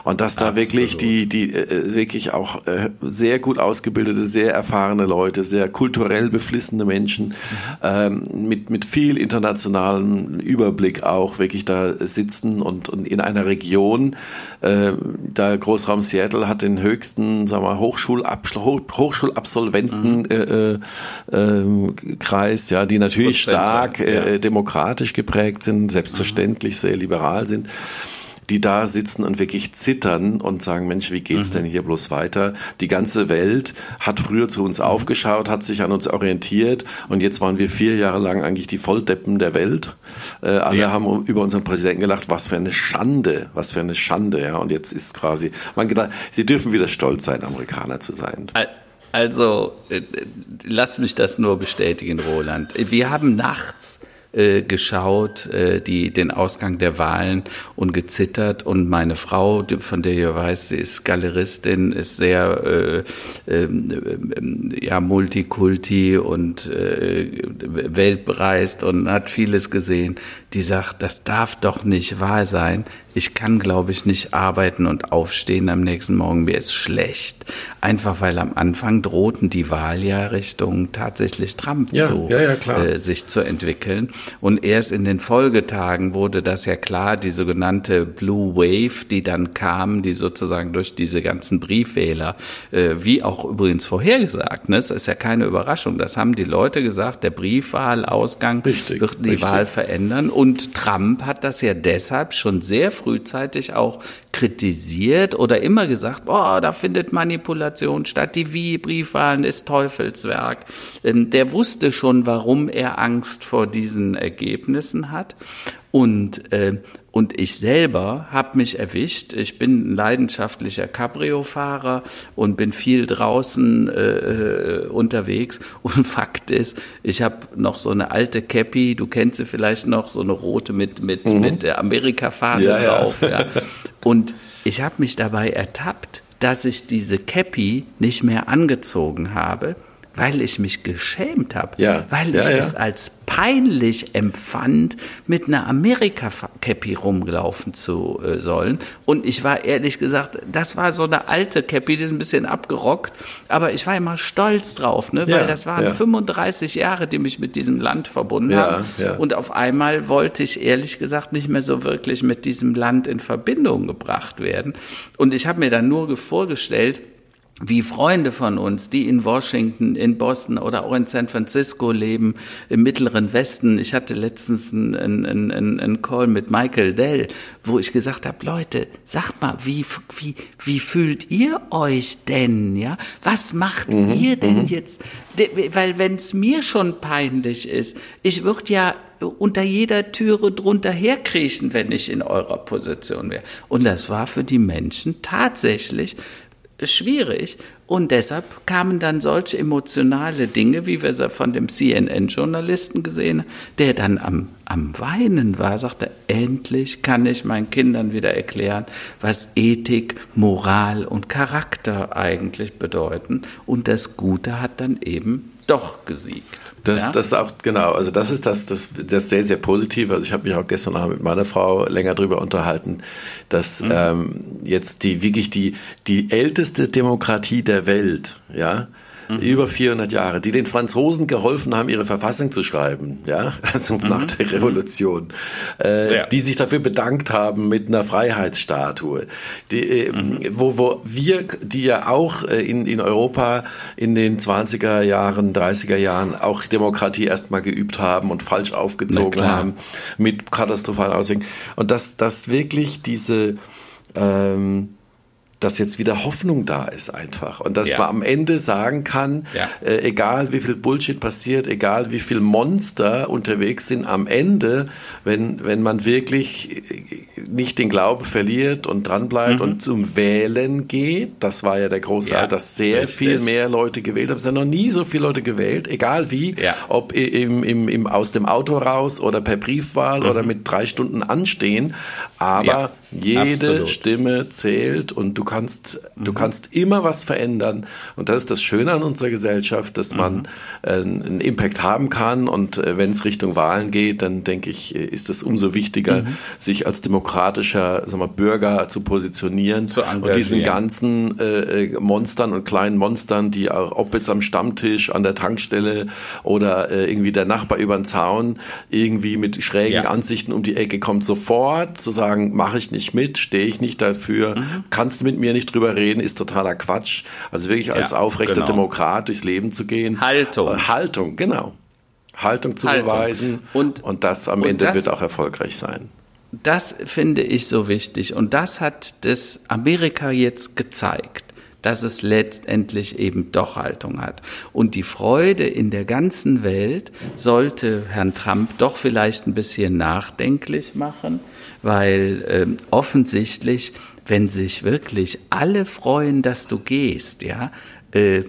Und dass da wirklich die, die äh, wirklich auch äh, sehr gut ausgebildete, sehr erfahrene Leute, sehr kulturell beflissene Menschen ähm, mit, mit viel internationalem Überblick auch wirklich da sitzen und, und in einer Region, äh, da Großraum Seattle hat den höchsten, sagen wir, Hochschulabschluss, Hoch- Hochschulabsolventen äh, äh, ähm, Kreis, ja, die natürlich stark äh, demokratisch geprägt sind, selbstverständlich sehr liberal sind die da sitzen und wirklich zittern und sagen, Mensch, wie geht's denn hier bloß weiter? Die ganze Welt hat früher zu uns aufgeschaut, hat sich an uns orientiert und jetzt waren wir vier Jahre lang eigentlich die Volldeppen der Welt. Äh, alle Ja. haben über unseren Präsidenten gelacht, was für eine Schande, was für eine Schande, ja. Und jetzt ist quasi, man gedacht, sie dürfen wieder stolz sein, Amerikaner zu sein. Al- Also, äh, lass mich das nur bestätigen, Roland. Wir haben nachts äh, geschaut, äh, die, den Ausgang der Wahlen und gezittert. Und meine Frau, von der ihr weiß, sie ist Galeristin, ist sehr äh, ähm, ähm, ja, Multikulti und äh, weltbereist und hat vieles gesehen. Die sagt, das darf doch nicht wahr sein. Ich kann, glaube ich, nicht arbeiten und aufstehen am nächsten Morgen. Mir ist schlecht. Einfach weil am Anfang drohten die Wahljahre Richtung tatsächlich Trump Ja, zu, ja, ja. Äh, sich zu entwickeln. Und erst in den Folgetagen wurde das ja klar, die sogenannte Blue Wave, die dann kam, die sozusagen durch diese ganzen Briefwähler, äh, wie auch übrigens vorhergesagt, ne? es ist ja keine Überraschung, das haben die Leute gesagt, der Briefwahlausgang Richtig, wird die richtig. Wahl verändern. Und Trump hat das ja deshalb schon sehr frühzeitig auch kritisiert oder immer gesagt, oh, da findet Manipulation statt, die wie Briefwahlen ist Teufelswerk. Ähm, Der wusste schon, warum er Angst vor diesen Ergebnissen hat. Und, äh, und ich selber habe mich erwischt. Ich bin ein leidenschaftlicher Cabrio-Fahrer und bin viel draußen äh, äh, unterwegs. Und Fakt ist, ich habe noch so eine alte Cappy, du kennst sie vielleicht noch, so eine rote mit, mit, mit der Amerika-Fahne Ja, ja. drauf. Ja. Und ich habe mich dabei ertappt, dass ich diese Cappy nicht mehr angezogen habe, weil ich mich geschämt habe, Ja, weil ja, ich ja. es als peinlich empfand, mit einer Amerika-Cappy rumlaufen zu äh, sollen. Und ich war ehrlich gesagt, das war so eine alte Cappy, die ist ein bisschen abgerockt, aber ich war immer stolz drauf, ne? weil das waren ja. 35 Jahre, die mich mit diesem Land verbunden haben. ja. Und auf einmal wollte ich ehrlich gesagt nicht mehr so wirklich mit diesem Land in Verbindung gebracht werden. Und ich habe mir dann nur vorgestellt, wie Freunde von uns, die in Washington, in Boston oder auch in San Francisco leben, im mittleren Westen. Ich hatte letztens einen, einen, einen, einen Call mit Michael Dell, wo ich gesagt habe, Leute, sagt mal, wie, wie, wie fühlt ihr euch denn? Ja, was macht mhm, ihr denn mhm. jetzt? Weil wenn es mir schon peinlich ist, ich würde ja unter jeder Türe drunter herkriechen, wenn ich in eurer Position wäre. Und das war für die Menschen tatsächlich schwierig. Und deshalb kamen dann solche emotionale Dinge, wie wir es von dem CNN-Journalisten gesehen haben, der dann am, am Weinen war, sagte, endlich kann ich meinen Kindern wieder erklären, was Ethik, Moral und Charakter eigentlich bedeuten. Und das Gute hat dann eben doch gesiegt. Das, ja? das ist auch, genau, also das ist das, das, das sehr, sehr positiv. Also ich habe mich auch gestern Abend mit meiner Frau länger drüber unterhalten, dass mhm. ähm, jetzt die wirklich die, die älteste Demokratie der Welt, ja, mhm. über 400 Jahre, die den Franzosen geholfen haben, ihre Verfassung zu schreiben, ja, also mhm. nach der Revolution, äh, ja. die sich dafür bedankt haben mit einer Freiheitsstatue, die, äh, mhm. wo, wo wir, die ja auch äh, in, in Europa in den 20er Jahren, 30er Jahren auch Demokratie erstmal geübt haben und falsch aufgezogen haben mit katastrophalen Auswirkungen und dass, dass wirklich diese ähm, dass jetzt wieder Hoffnung da ist einfach und dass ja. man am Ende sagen kann, ja. äh, egal wie viel Bullshit passiert, egal wie viel Monster unterwegs sind, am Ende, wenn wenn man wirklich nicht den Glauben verliert und dranbleibt mhm. und zum Wählen geht, das war ja der große, ja, dass sehr richtig. viel mehr Leute gewählt haben. Es sind noch nie so viele Leute gewählt, egal wie, ob im, im, im aus dem Auto raus oder per Briefwahl mhm. oder mit drei Stunden anstehen, aber jede Absolut. Stimme zählt und du kannst, mhm. du kannst immer was verändern. Und das ist das Schöne an unserer Gesellschaft, dass man mhm. äh, einen Impact haben kann. Und äh, wenn es Richtung Wahlen geht, dann denke ich, äh, ist es umso wichtiger, mhm. sich als demokratischer sag mal, Bürger zu positionieren zu und diesen ganzen äh, äh, Monstern und kleinen Monstern, die auch, ob jetzt am Stammtisch, an der Tankstelle oder äh, irgendwie der Nachbar über den Zaun irgendwie mit schrägen ja. Ansichten um die Ecke kommt, sofort zu sagen, mache ich nicht nicht mit, stehe ich nicht dafür, mhm. kannst du mit mir nicht drüber reden, ist totaler Quatsch. Also wirklich als ja, aufrechter genau. Demokrat durchs Leben zu gehen. Haltung. Äh, Haltung, genau. Haltung zu Haltung. beweisen und, und das am und Ende das, wird auch erfolgreich sein. Das finde ich so wichtig und das hat das Amerika jetzt gezeigt dass es letztendlich eben doch Haltung hat. Und die Freude in der ganzen Welt sollte Herrn Trump doch vielleicht ein bisschen nachdenklich machen, weil äh, offensichtlich, wenn sich wirklich alle freuen, dass du gehst, ja, äh,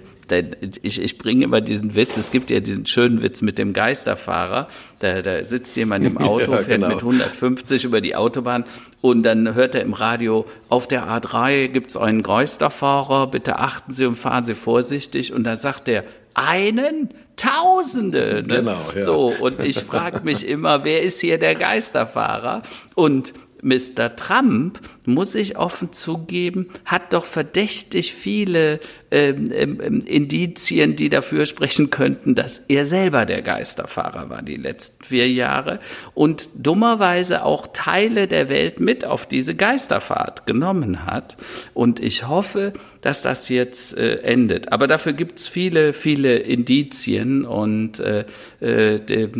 ich, ich bringe immer diesen Witz, es gibt ja diesen schönen Witz mit dem Geisterfahrer, da, da sitzt jemand im Auto, ja, fährt genau. mit 150 über die Autobahn und dann hört er im Radio, auf der A3 gibt's einen Geisterfahrer, bitte achten Sie und fahren Sie vorsichtig und dann sagt er, einen? Tausende. Ne? Genau, ja. So, und ich frage mich immer, wer ist hier der Geisterfahrer? Und Mr. Trump, muss ich offen zugeben, hat doch verdächtig viele ähm, ähm, Indizien, die dafür sprechen könnten, dass er selber der Geisterfahrer war die letzten vier Jahre und dummerweise auch Teile der Welt mit auf diese Geisterfahrt genommen hat. Und ich hoffe, dass das jetzt äh, endet. Aber dafür gibt's viele, viele Indizien und äh, äh,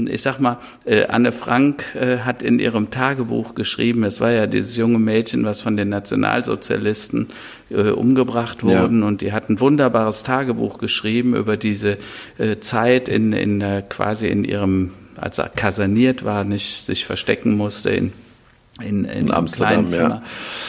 ich sag mal, äh, Anne Frank äh, hat in ihrem Tagebuch geschrieben, es war ja dieses junge Mädchen, was von den Nationalsozialisten äh, umgebracht wurden ja. und die hat ein wunderbares Tagebuch geschrieben über diese äh, Zeit in, in äh, quasi in ihrem, als er kaserniert war, nicht sich verstecken musste in in, in, in Amsterdam, ja.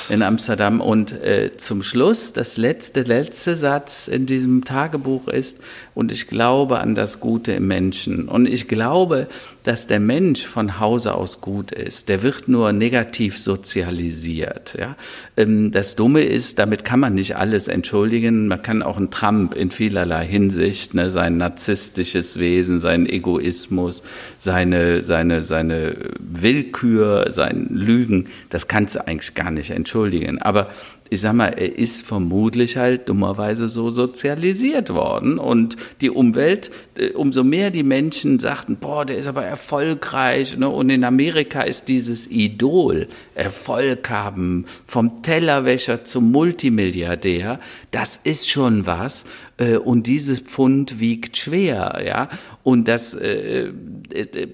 in Amsterdam. Und äh, zum Schluss, das letzte, letzte Satz in diesem Tagebuch ist, und ich glaube an das Gute im Menschen. Und ich glaube, dass der Mensch von Hause aus gut ist. Der wird nur negativ sozialisiert. Ja? Ähm, das Dumme ist, damit kann man nicht alles entschuldigen. Man kann auch einen Trump in vielerlei Hinsicht, ne, sein narzisstisches Wesen, seinen Egoismus, seine, seine, seine Willkür, sein Lügen, Rügen, das kannst du eigentlich gar nicht entschuldigen. Aber ich sag mal, er ist vermutlich halt dummerweise so sozialisiert worden und die Umwelt, äh, umso mehr die Menschen sagten, boah, der ist aber erfolgreich, ne? und in Amerika ist dieses Idol, Erfolg haben, vom Tellerwäscher zum Multimilliardär, das ist schon was äh, und dieses Pfund wiegt schwer, ja, und das äh,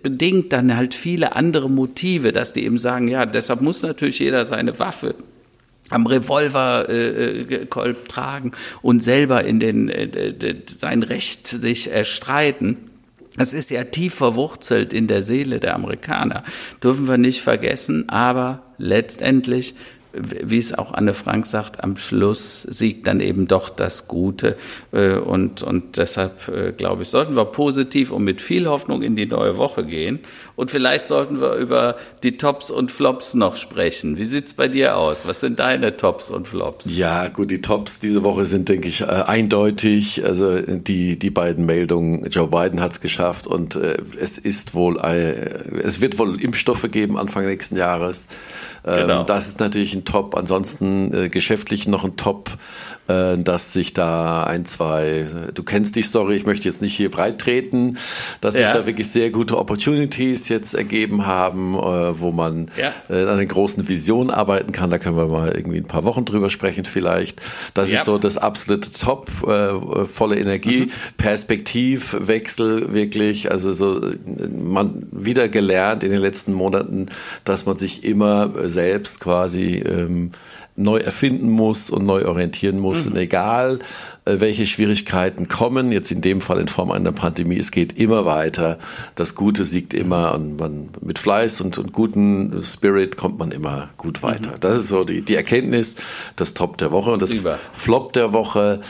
bedingt dann halt viele andere Motive, dass die eben sagen, ja, deshalb muss natürlich jeder seine Waffe am Revolverkolb äh, tragen und selber in den äh, sein Recht sich erstreiten. Das ist ja tief verwurzelt in der Seele der Amerikaner. Dürfen wir nicht vergessen, aber letztendlich wie es auch Anne Frank sagt, am Schluss siegt dann eben doch das Gute. Äh, und, und deshalb, äh, glaube ich, sollten wir positiv und mit viel Hoffnung in die neue Woche gehen. Und vielleicht sollten wir über die Tops und Flops noch sprechen. Wie sieht's bei dir aus? Was sind deine Tops und Flops? Ja, gut, die Tops diese Woche sind, denke ich, äh, eindeutig. Also die, die beiden Meldungen, Joe Biden hat's geschafft und es ist wohl, es wird wohl Impfstoffe geben Anfang nächsten Jahres. Ähm, genau. Das ist natürlich ein Top, ansonsten äh, geschäftlich noch ein Top, dass sich da ein, zwei, du kennst die Story, ich möchte jetzt nicht hier breit treten, dass ja. sich da wirklich sehr gute Opportunities jetzt ergeben haben, äh, wo man ja. äh, an einer großen Vision arbeiten kann. Da können wir mal irgendwie ein paar Wochen drüber sprechen vielleicht. Das ja. ist so das absolute Top, äh, volle Energie, mhm. Perspektivwechsel wirklich, also so man wieder gelernt in den letzten Monaten, dass man sich immer selbst quasi ähm, neu erfinden muss und neu orientieren muss. Mhm. Und egal, welche Schwierigkeiten kommen, jetzt in dem Fall in Form einer Pandemie, es geht immer weiter. Das Gute siegt immer und man mit Fleiß und, und guten Spirit kommt man immer gut weiter. Mhm. Das ist so die, die Erkenntnis, das Top der Woche und das Über. Flop der Woche.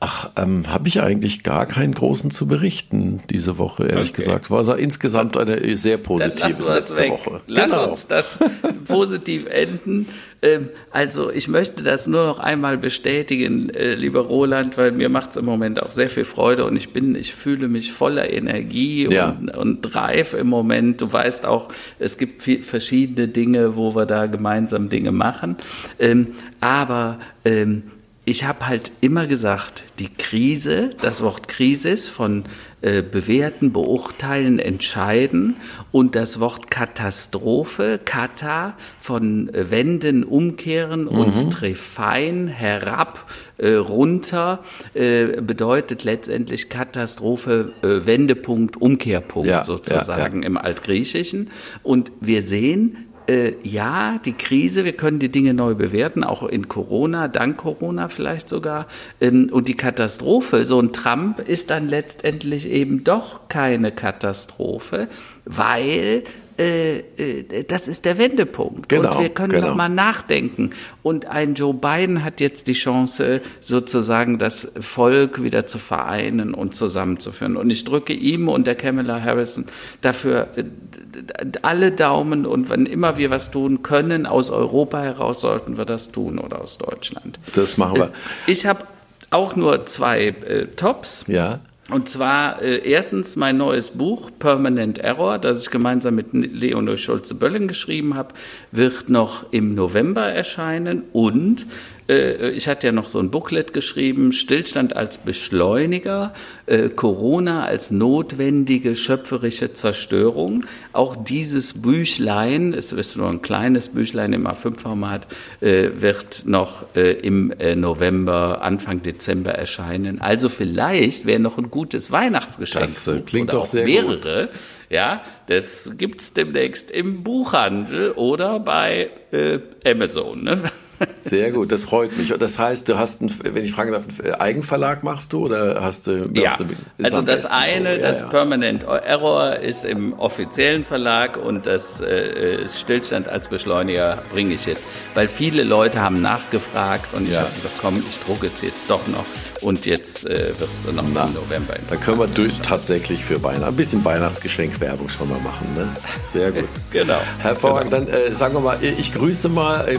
Ach, ähm, habe ich eigentlich gar keinen großen zu berichten diese Woche, ehrlich okay. gesagt. War also insgesamt eine sehr positive letzte weg. Woche. Lass genau. uns das positiv enden. Ähm, also ich möchte das nur noch einmal bestätigen, äh, lieber Roland, weil mir macht es im Moment auch sehr viel Freude und ich bin, ich fühle mich voller Energie ja. und, und Drive im Moment. Du weißt auch, es gibt viel, verschiedene Dinge, wo wir da gemeinsam Dinge machen. Ähm, aber ähm, ich habe halt immer gesagt, die Krise, das Wort Krise von äh, bewerten, beurteilen, entscheiden und das Wort Katastrophe, Kata, von äh, wenden, umkehren mhm. und strefein, herab, äh, runter, äh, bedeutet letztendlich Katastrophe, äh, Wendepunkt, Umkehrpunkt ja, sozusagen ja, ja. im Altgriechischen. Und wir sehen, äh, ja, die Krise, wir können die Dinge neu bewerten, auch in Corona, dank Corona vielleicht sogar. Ähm, und die Katastrophe, so ein Trump ist dann letztendlich eben doch keine Katastrophe, weil äh, äh, das ist der Wendepunkt. Genau, und wir können genau. noch mal nachdenken. Und ein Joe Biden hat jetzt die Chance, sozusagen das Volk wieder zu vereinen und zusammenzuführen. Und ich drücke ihm und der Kamala Harrison dafür äh, alle Daumen. Und wenn immer wir was tun können, aus Europa heraus sollten wir das tun oder aus Deutschland. Das machen wir. Ich habe auch nur zwei äh, Tops. Ja. Und zwar äh, erstens mein neues Buch Permanent Error, das ich gemeinsam mit Leonor Schulze-Böllen geschrieben habe, wird noch im November erscheinen. Und äh, ich hatte ja noch so ein Booklet geschrieben, Stillstand als Beschleuniger, äh, Corona als notwendige schöpferische Zerstörung. Auch dieses Büchlein, es ist nur ein kleines Büchlein im A5-Format, äh, wird noch im November, Anfang Dezember erscheinen. Also vielleicht wäre noch ein gutes Weihnachtsgeschenk. Das klingt doch sehr mehrere. gut. Ja, das gibt's demnächst im Buchhandel oder bei äh, Amazon. Ne? Sehr gut, das freut mich. Das heißt, du hast, einen, wenn ich fragen darf, einen Eigenverlag machst du oder hast du? Ja, du, also das eine, so? das ja. Permanent Error ist im offiziellen Verlag und das äh, Stillstand als Beschleuniger bringe ich jetzt, weil viele Leute haben nachgefragt und ich ja. habe gesagt, komm, ich drucke es jetzt doch noch und jetzt äh, wird es noch Na, im November. Da können wir durch, tatsächlich für Weihnachten ein bisschen Weihnachtsgeschenkwerbung schon mal machen. Ne? Sehr gut. genau. Hervorragend. Genau. Dann äh, sagen wir mal, ich grüße mal. Äh,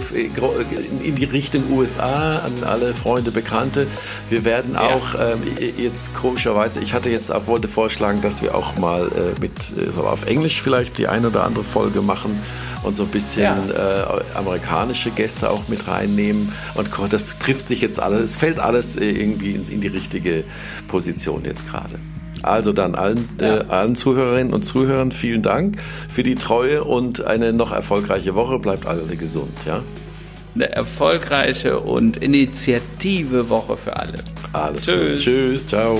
in, die Richtung USA an alle Freunde, Bekannte. Wir werden ja. auch ähm, jetzt komischerweise, ich hatte jetzt auch wollte vorschlagen, dass wir auch mal äh, mit äh, auf Englisch vielleicht die eine oder andere Folge machen und so ein bisschen ja. äh, amerikanische Gäste auch mit reinnehmen. Und das trifft sich jetzt alles, es fällt alles äh, irgendwie in, in die richtige Position jetzt gerade. Also dann allen, ja. äh, allen Zuhörerinnen und Zuhörern vielen Dank für die Treue und eine noch erfolgreiche Woche. Bleibt alle gesund, ja? Eine erfolgreiche und initiative Woche für alle. Alles Tschüss. Gut. Tschüss, ciao.